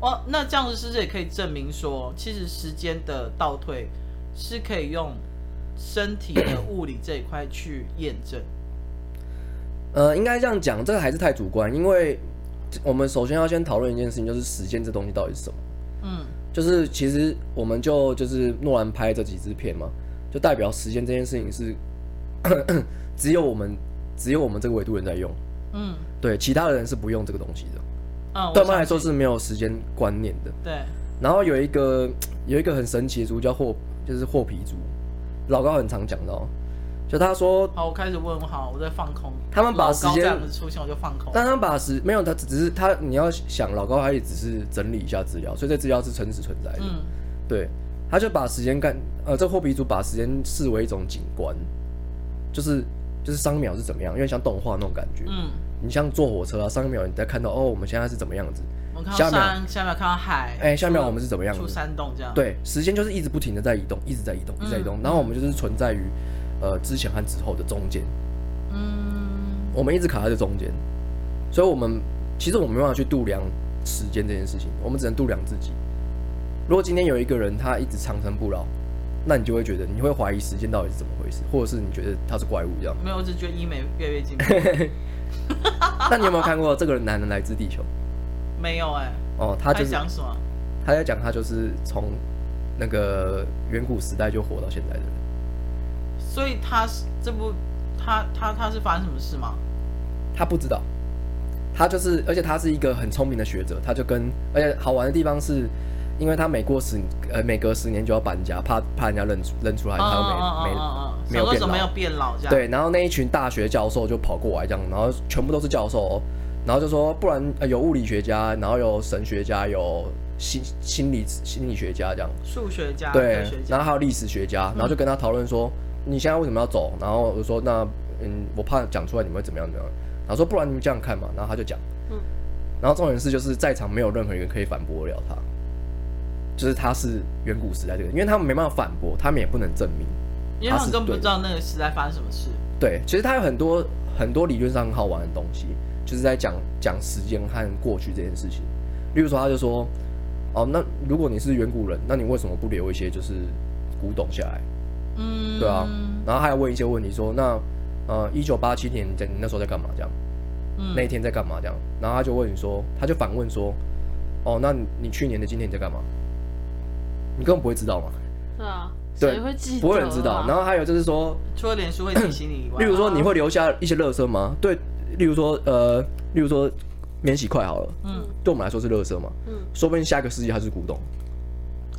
哦，那这样子是不是也可以证明说，其实时间的倒退是可以用身体的物理这一块去验证？呃，应该这样讲，这个还是太主观，因为我们首先要先讨论一件事情，就是时间这东西到底是什么？嗯，就是其实我们就就是诺兰拍这几支片嘛，就代表时间这件事情是 只有我们只有我们这个维度人在用，嗯，对，其他的人是不用这个东西的。对他们来说是没有时间观念的。对。然后有一个有一个很神奇的族叫霍，就是霍皮族，老高很常讲到，就他说。好，我开始问好，我在放空。他们把时间出现我就放空。但他们把时没有，他只是他你要想老高，他也只是整理一下资料，所以这资料是真实存在的。嗯。对，他就把时间干呃，这霍皮族把时间视为一种景观，就是就是三秒是怎么样，因为像动画那种感觉。嗯。你像坐火车啊，上一秒你在看到哦，我们现在是怎么样子？我看到山，下一秒，下一秒看到海。哎、欸，下一秒我们是怎么样子？出山洞这样。对，时间就是一直不停的在移动，一直在移动，一直在移动。嗯、然后我们就是存在于呃之前和之后的中间。嗯。我们一直卡在这中间，所以我们其实我们没办法去度量时间这件事情，我们只能度量自己。如果今天有一个人他一直长生不老，那你就会觉得你会怀疑时间到底是怎么回事，或者是你觉得他是怪物这样？没有，我只觉得医美越来越进步。那你有没有看过这个男人来自地球？没有哎、欸。哦，他就是讲什么？他在讲他就是从那个远古时代就活到现在的人。所以他是这部他他他是发生什么事吗？他不知道。他就是，而且他是一个很聪明的学者。他就跟而且好玩的地方是，因为他每过十呃每隔十年就要搬家，怕怕人家认出认出来他没、哦、没。哦没有变老，没有变老这样。对，然后那一群大学教授就跑过来这样，然后全部都是教授哦，然后就说，不然有物理学家，然后有神学家，有心心理心理学家这样，数学家，对，然后还有历史学家，然后就跟他讨论说，你现在为什么要走？然后我说，那嗯，我怕讲出来你们会怎么样怎么样？然后说，不然你们这样看嘛，然后他就讲，嗯，然后重点是就是在场没有任何一个可以反驳得了他，就是他是远古时代这个，因为他们没办法反驳，他们也不能证明。因为他们根本不知道那个时代发生什么事。对，其实他有很多很多理论上很好玩的东西，就是在讲讲时间和过去这件事情。例如说，他就说：“哦，那如果你是远古人，那你为什么不留一些就是古董下来？”嗯，对啊。然后还要问一些问题，说：“那呃，一九八七年你在你那时候在干嘛？这样，嗯，那一天在干嘛？这样？”然后他就问你说：“他就反问说：‘哦，那你去年的今天你在干嘛？’你根本不会知道嘛。”是啊。对，会记得啊、不会人知道。然后还有就是说，除了脸书会提醒你以外，例如说你会留下一些垃圾吗？对，例如说呃，例如说免洗筷好了，嗯，对我们来说是垃圾嘛，嗯，说不定下一个世纪它是古董。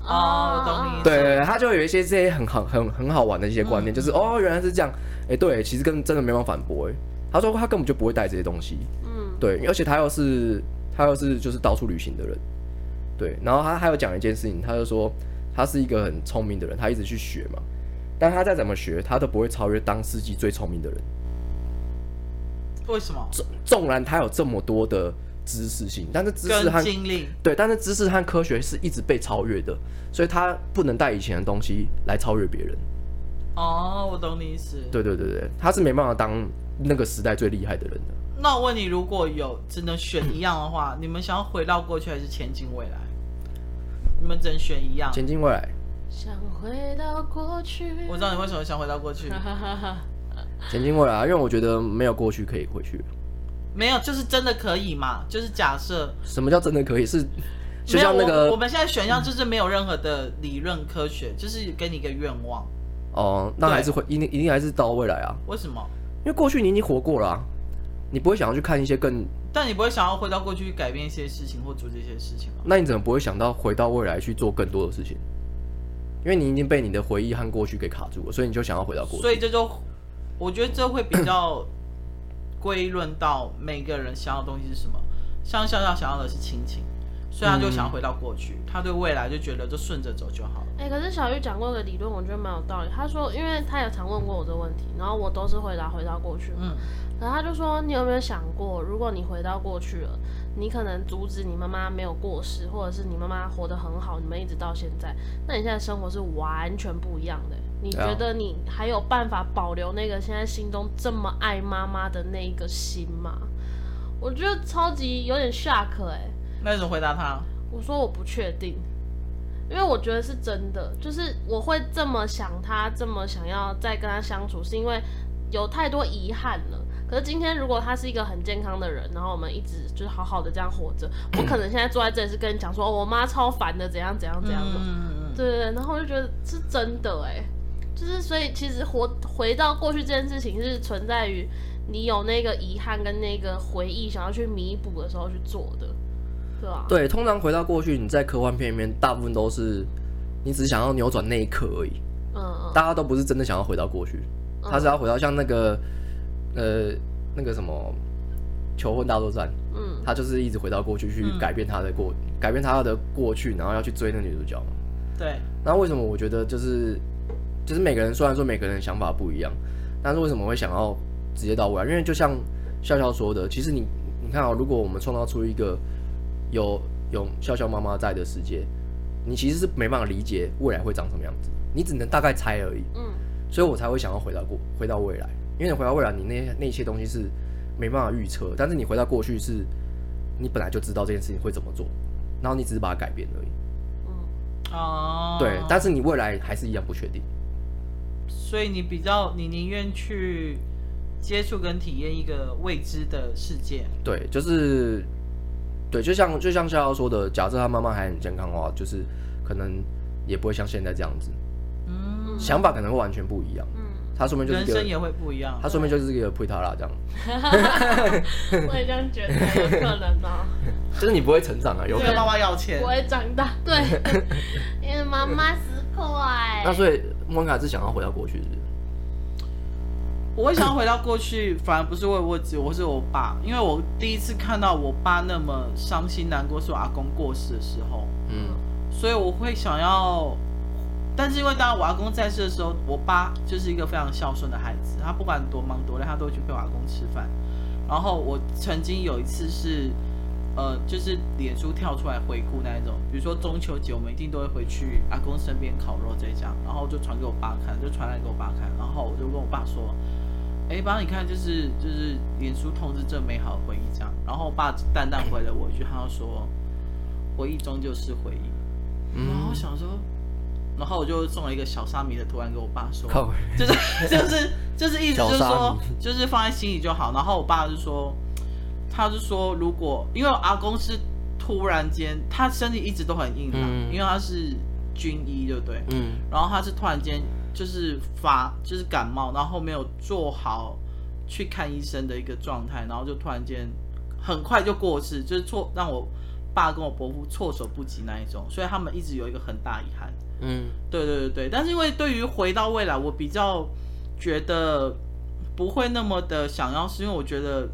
哦，懂你意思。对，他就有一些这些很好很很好玩的一些观念，嗯、就是哦，原来是这样。哎、欸，对，其实根本真的没办法反驳。哎，他说他根本就不会带这些东西。嗯，对，而且他又是他又是就是到处旅行的人。对，然后他还有讲一件事情，他就说他是一个很聪明的人，他一直去学嘛，但他再怎么学，他都不会超越当世纪最聪明的人。为什么？纵纵然他有这么多的。知识性，但是知识和经历对，但是知识和科学是一直被超越的，所以他不能带以前的东西来超越别人。哦，我懂你意思。对对对对，他是没办法当那个时代最厉害的人的。那我问你，如果有只能选一样的话，你们想要回到过去还是前进未来？你们只能选一样。前进未来。想回到过去。我知道你为什么想回到过去。前进未来，因为我觉得没有过去可以回去。没有，就是真的可以嘛？就是假设。什么叫真的可以？是就像那个我，我们现在选项就是没有任何的理论科学，嗯、就是给你一个愿望。哦，那还是会一定一定还是到未来啊？为什么？因为过去你已经活过了啊，你不会想要去看一些更……但你不会想要回到过去改变一些事情或做这些事情吗？那你怎么不会想到回到未来去做更多的事情？因为你已经被你的回忆和过去给卡住了，所以你就想要回到过去。所以这就我觉得这会比较。归论到每个人想要的东西是什么，像笑笑想要的是亲情，所以他就想要回到过去，嗯、他对未来就觉得就顺着走就好了。哎、欸，可是小玉讲过的理论，我觉得蛮有道理。他说，因为他也常问过我这个问题，然后我都是回答回到过去。嗯，然后他就说，你有没有想过，如果你回到过去了，你可能阻止你妈妈没有过世，或者是你妈妈活得很好，你们一直到现在，那你现在生活是完全不一样的。你觉得你还有办法保留那个现在心中这么爱妈妈的那一个心吗？我觉得超级有点 shock 哎、欸。那你怎么回答他？我说我不确定，因为我觉得是真的，就是我会这么想他，这么想要再跟他相处，是因为有太多遗憾了。可是今天如果他是一个很健康的人，然后我们一直就是好好的这样活着，不可能现在坐在这里是跟你讲说，哦，我妈超烦的，怎样怎样怎样的。嗯、对对对，然后我就觉得是真的哎、欸。就是，所以其实活回到过去这件事情是存在于你有那个遗憾跟那个回忆想要去弥补的时候去做的，对吧？对，通常回到过去，你在科幻片里面大部分都是你只想要扭转那一刻而已。嗯嗯。大家都不是真的想要回到过去，他是要回到像那个呃那个什么求婚大作战，嗯，他就是一直回到过去去改变他的过改变他的过去，然后要去追那女主角嘛。对。那为什么我觉得就是？就是每个人虽然说每个人的想法不一样，但是为什么会想要直接到未来？因为就像笑笑说的，其实你你看啊、喔，如果我们创造出一个有有笑笑妈妈在的世界，你其实是没办法理解未来会长什么样子，你只能大概猜而已。嗯，所以我才会想要回到过回到未来，因为你回到未来，你那那些东西是没办法预测，但是你回到过去是，你本来就知道这件事情会怎么做，然后你只是把它改变而已。嗯，哦，对，但是你未来还是一样不确定。所以你比较，你宁愿去接触跟体验一个未知的世界。对，就是，对，就像就像笑笑说的，假设他妈妈还很健康的话，就是可能也不会像现在这样子。嗯，想法可能会完全不一样。嗯，他说明就是人生也会不一样。他说明就是一个配他啦，这样。我也这样觉得，有可能哦。就是你不会成长啊，有跟妈妈要钱，不会长大。对，因为妈妈十块。那所以。莫妮卡是想要回到过去是不是？我会想要回到过去，反而不是为我自己，我是我爸，因为我第一次看到我爸那么伤心难过，是我阿公过世的时候，嗯，所以我会想要，但是因为当我阿公在世的时候，我爸就是一个非常孝顺的孩子，他不管多忙多累，他都会去陪我阿公吃饭。然后我曾经有一次是。呃，就是脸书跳出来回顾那一种，比如说中秋节，我们一定都会回去阿公身边烤肉这一样，然后就传给我爸看，就传来给我爸看，然后我就跟我爸说，哎、欸，爸，你看，就是就是脸书通知这美好的回忆这样，然后我爸淡淡回了我一句，他就说，回忆终究是回忆，然后我想说，然后我就送了一个小沙弥的图案给我爸说，就是就是就是意思就是说，就是放在心里就好，然后我爸就说。他就说，如果因为我阿公是突然间，他身体一直都很硬朗，嗯、因为他是军医，对不对？嗯。然后他是突然间就是发就是感冒，然后没有做好去看医生的一个状态，然后就突然间很快就过世，就是错让我爸跟我伯父措手不及那一种，所以他们一直有一个很大遗憾。嗯，对对对对。但是因为对于回到未来，我比较觉得不会那么的想要，是因为我觉得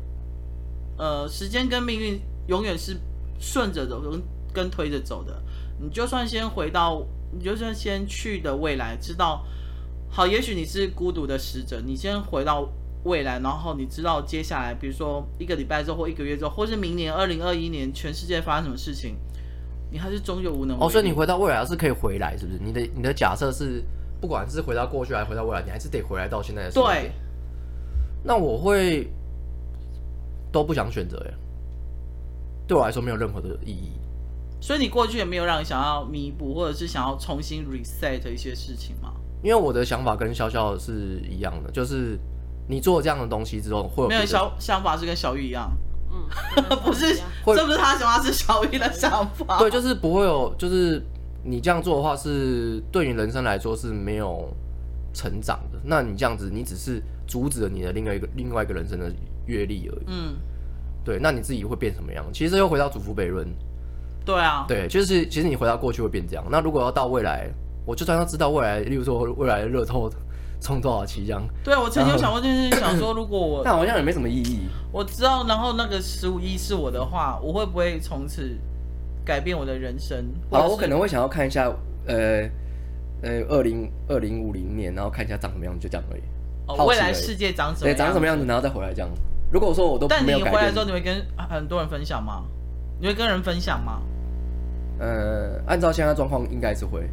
呃，时间跟命运永远是顺着走跟跟推着走的。你就算先回到，你就算先去的未来，知道好，也许你是孤独的使者，你先回到未来，然后你知道接下来，比如说一个礼拜之后或一个月之后，或是明年二零二一年，全世界发生什么事情，你还是终究无能。哦，所以你回到未来是可以回来，是不是？你的你的假设是，不管是回到过去还是回到未来，你还是得回来到现在的。对。那我会都不想选择耶，对我来说没有任何的意义。所以你过去也没有让你想要弥补，或者是想要重新 reset 一些事情吗？因为我的想法跟潇潇是一样的，就是你做这样的东西之后，会有没有小想法是跟小玉一样？嗯，不是，这不是他想法，是小玉的想法。对，就是不会有，就是你这样做的话，是对于人生来说是没有成长的。那你这样子，你只是阻止了你的另外一个另外一个人生的阅历而已。嗯，对，那你自己会变什么样？其实又回到祖父悖论。对啊，对，就是其实你回到过去会变这样。那如果要到未来，我就算要知道未来，例如说未来的热透充多少期这样。对啊，我曾经有想过，就是想说，如果我 但好像也没什么意义。我知道，然后那个十五亿是我的话，我会不会从此改变我的人生？好，我可能会想要看一下，呃呃，二零二零五零年，然后看一下长什么样子，就这样而已。哦，未来世界长什么样？对，长什么样子，然后再回来这样。如果说我都但你回来之后，你会跟很多人分享吗？你会跟人分享吗？呃，按照现在状况，应该是会，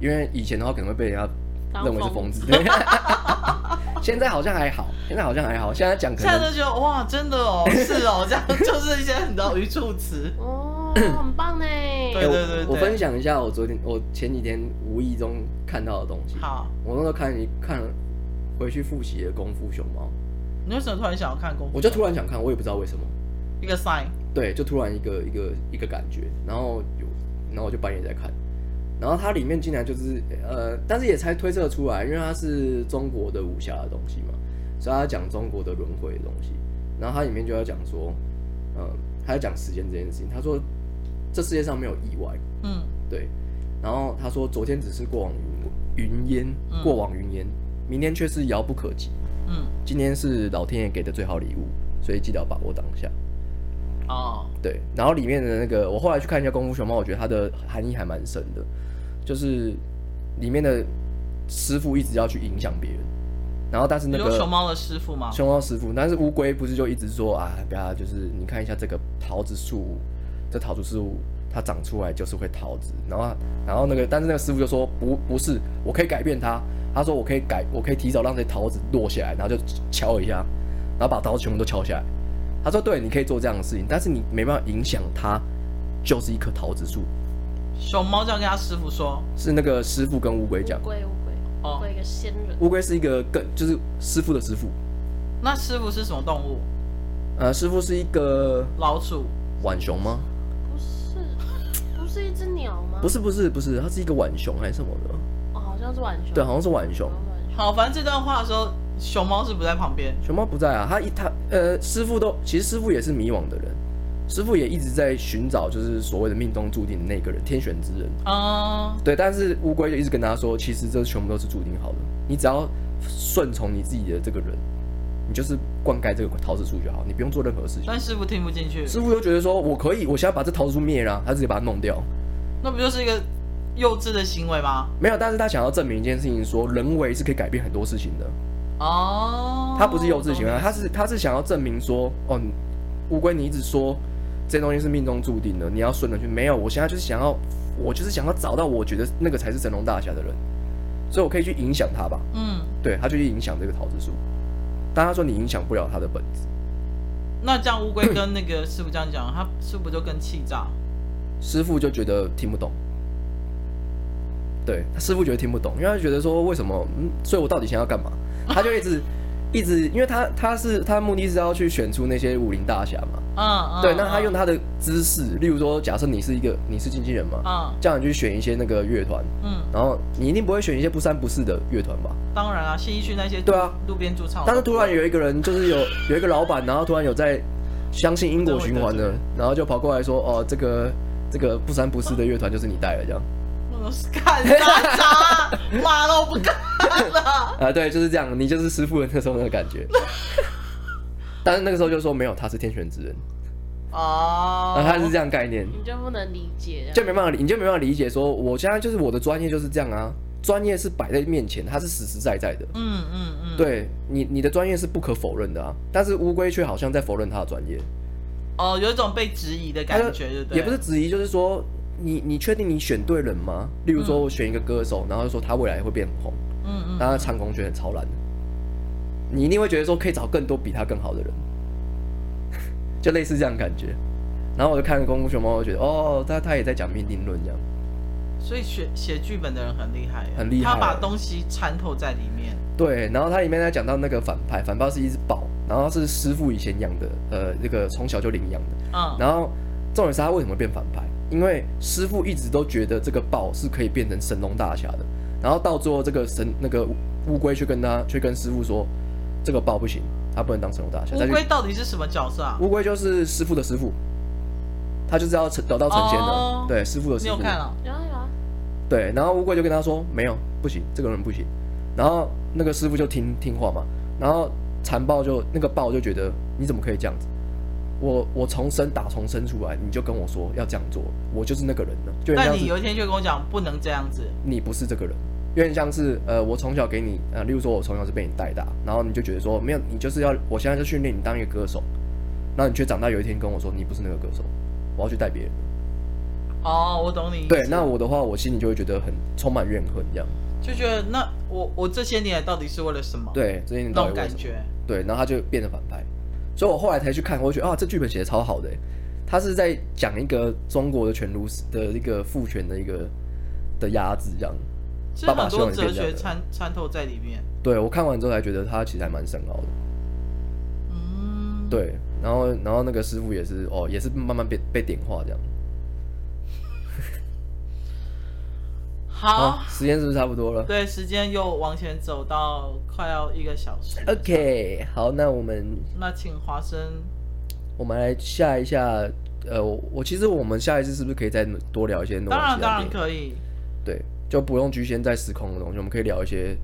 因为以前的话可能会被人家认为是疯子。现在好像还好，现在好像还好。现在讲，现在都觉得哇，真的哦，是哦，这样就是一些很多语助词哦，很棒呢。对对对，我分享一下我昨天我前几天无意中看到的东西。好，我那时候看你看回去复习的《功夫熊猫》。你为什么突然想要看功夫？我就突然想看，我也不知道为什么。一个 sign。对，就突然一个一个一个感觉，然后有。然后我就半夜在看，然后它里面竟然就是呃，但是也才推测出来，因为它是中国的武侠的东西嘛，所以他讲中国的轮回的东西。然后它里面就要讲说，嗯、呃，他在讲时间这件事情。他说，这世界上没有意外，嗯，对。然后他说，昨天只是过往云云烟，过往云烟，明天却是遥不可及，嗯，今天是老天爷给的最好礼物，所以记得要把握当下。哦，对，然后里面的那个，我后来去看一下《功夫熊猫》，我觉得它的含义还蛮深的，就是里面的师傅一直要去影响别人，然后但是那个熊猫的师傅吗？熊猫师傅，但是乌龟不是就一直说啊，不要，就是你看一下这个桃子树，这桃子树它长出来就是会桃子，然后然后那个，但是那个师傅就说不，不是，我可以改变它，他说我可以改，我可以提早让这桃子落下来，然后就敲一下，然后把桃子全部都敲下来。他说：“对，你可以做这样的事情，但是你没办法影响它，就是一棵桃子树。”熊猫这样跟他师傅说：“是那个师傅跟乌龟讲。”乌龟，乌龟，哦，乌龟一个仙人。乌龟是一个更就是师傅的师傅。那师傅是什么动物？呃，师傅是一个老鼠。浣熊吗？不是，不是一只鸟吗？不是，不是，不是，它是一个浣熊还是什么的？哦，好像是浣熊。对，好像是浣熊。好，反正这段话的时候。熊猫是不在旁边，熊猫不在啊。他一他呃，师傅都其实师傅也是迷惘的人，师傅也一直在寻找，就是所谓的命中注定的那个人，天选之人啊。Uh... 对，但是乌龟就一直跟他说，其实这全部都是注定好的，你只要顺从你自己的这个人，你就是灌溉这个桃子树就好，你不用做任何事情。但师傅听不进去，师傅又觉得说我可以，我现在把这桃子树灭了，他直接把它弄掉，那不就是一个幼稚的行为吗？没有，但是他想要证明一件事情说，说人为是可以改变很多事情的。哦，他不是幼稚行为，他是他是想要证明说，哦，乌龟，你一直说这东西是命中注定的，你要顺着去。没有，我现在就是想要，我就是想要找到我觉得那个才是神龙大侠的人，所以我可以去影响他吧。嗯，对，他就去影响这个桃子树，但他说你影响不了他的本质。那这样乌龟跟那个师傅这样讲，他师傅就更气炸？师傅就觉得听不懂。对，他师傅觉得听不懂，因为他觉得说为什么？嗯，所以我到底想要干嘛？他就一直一直，因为他他是他的目的是要去选出那些武林大侠嘛，嗯，对，那他用他的知识，例如说，假设你是一个你是经纪人嘛，嗯，叫你去选一些那个乐团，嗯，然后你一定不会选一些不三不四的乐团吧？当然啊，新义区那些对啊，路边驻唱，但是突然有一个人就是有有一个老板，然后突然有在相信因果循环的，然后就跑过来说，哦，这个这个不三不四的乐团就是你带了这样。看啥啥？妈都不干了 啊！对，就是这样，你就是师傅的那时候那个感觉。但是那个时候就说没有，他是天选之人哦，那他是这样概念，你就不能理解，就没办法理，你就没办法理解说，我现在就是我的专业就是这样啊，专业是摆在面前，它是实实在在的。嗯嗯嗯，对你你的专业是不可否认的啊，但是乌龟却好像在否认他的专业。哦，有一种被质疑的感觉，对不对？也不是质疑，就是说。你你确定你选对人吗？例如说，我选一个歌手，嗯、然后说他未来会变红，嗯嗯，但他唱功觉得很超烂，你一定会觉得说可以找更多比他更好的人，就类似这样感觉。然后我就看《功夫熊猫》，我觉得哦，他他也在讲命定论这样。所以写写剧本的人很厉害，很厉害，他把东西参透在里面。对，然后他里面在讲到那个反派，反派是一只豹，然后是师傅以前养的，呃，那个从小就领养的，嗯，然后重点是他为什么变反派？因为师傅一直都觉得这个豹是可以变成神龙大侠的，然后到最后这个神那个乌龟去跟他去跟师傅说，这个豹不行，他不能当神龙大侠。乌龟到底是什么角色啊？乌龟就是师傅的师傅，他就是要成得到成仙的。Oh, 对，师傅的师傅。你有看了？有啊有啊。对，然后乌龟就跟他说，没有，不行，这个人不行。然后那个师傅就听听话嘛，然后残暴就那个豹就觉得你怎么可以这样子？我我从生打从生出来，你就跟我说要这样做，我就是那个人了。就但你有一天就跟我讲不能这样子，你不是这个人，有点像是呃，我从小给你呃，例如说我从小是被你带大，然后你就觉得说没有，你就是要我现在就训练你当一个歌手，那你却长大有一天跟我说你不是那个歌手，我要去带别人。哦，我懂你。对，那我的话，我心里就会觉得很充满怨恨，这样就觉得那我我这些年来到底是为了什么？对，这些年到底为什么？感觉对，然后他就变成反派。所以我后来才去看，我觉得啊，这剧本写的超好的，他是在讲一个中国的权儒的一个父权的一个的压制，这样。其实很多哲学参参透在里面。对，我看完之后才觉得他其实还蛮深奥的。嗯。对，然后然后那个师傅也是哦，也是慢慢被被点化这样。好，哦，时间是不是差不多了？对，时间又往前走到快要一个小时。OK，好，那我们那请华生，我们来下一下。呃，我其实我们下一次是不是可以再多聊一些东西？当然，当然可以。对，就不用局限在时空的东西，我们可以聊一些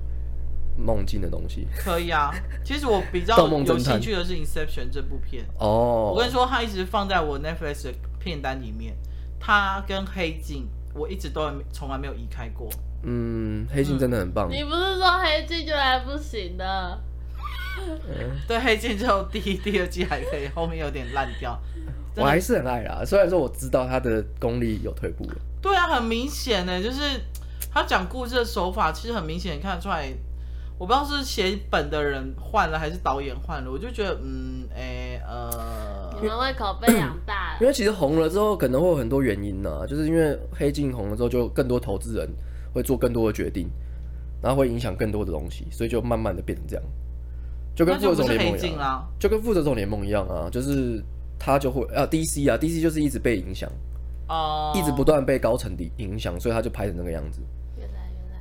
梦境的东西。可以啊，其实我比较有兴趣的是《Inception》这部片。哦，我跟你说，它一直放在我 Netflix 的片单里面。它跟《黑镜》。我一直都从来没有移开过。嗯，黑镜真的很棒。你不是说黑镜就还不行的？嗯、对，黑镜就第一、第二季还可以，后面有点烂掉。我还是很爱啦，虽然说我知道他的功力有退步了。对啊，很明显呢，就是他讲故事的手法，其实很明显看得出来。我不知道是写本的人换了，还是导演换了，我就觉得，嗯，哎、欸，呃，你们胃口被养大了。因为其实红了之后，可能会有很多原因呢、啊，就是因为黑镜红了之后，就更多投资人会做更多的决定，然后会影响更多的东西，所以就慢慢的变成这样，就跟复仇者联盟一样，就跟复仇者联盟一样啊，就是他就会啊，DC 啊，DC 就是一直被影响，哦，一直不断被高层的影响，所以他就拍成那个样子。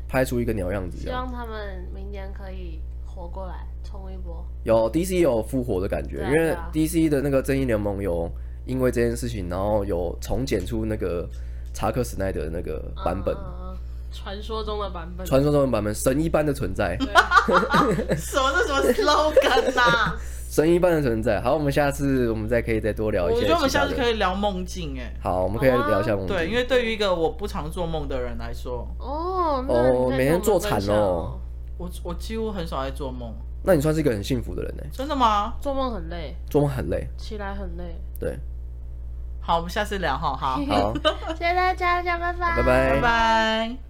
拍出一个鸟样子，希望他们明年可以活过来，冲一波。有 DC 有复活的感觉，因为 DC 的那个正义联盟有因为这件事情，然后有重剪出那个查克史奈德的那个版本，传说中的版本，传说中的版本，神一般的存在。什么是什么 slogan 呐？神一般的存在。好，我们下次我们再可以再多聊一些。我觉得我们下次可以聊梦境，哎。好，我们可以聊一下梦境。对，因为对于一个我不常做梦的人来说，哦，哦，每天做惨哦。我我几乎很少爱做梦。那你算是一个很幸福的人呢？真的吗？做梦很累，做梦很累，起来很累。对。好，我们下次聊哈。好，好，谢谢大家，大家拜拜，拜拜，拜拜。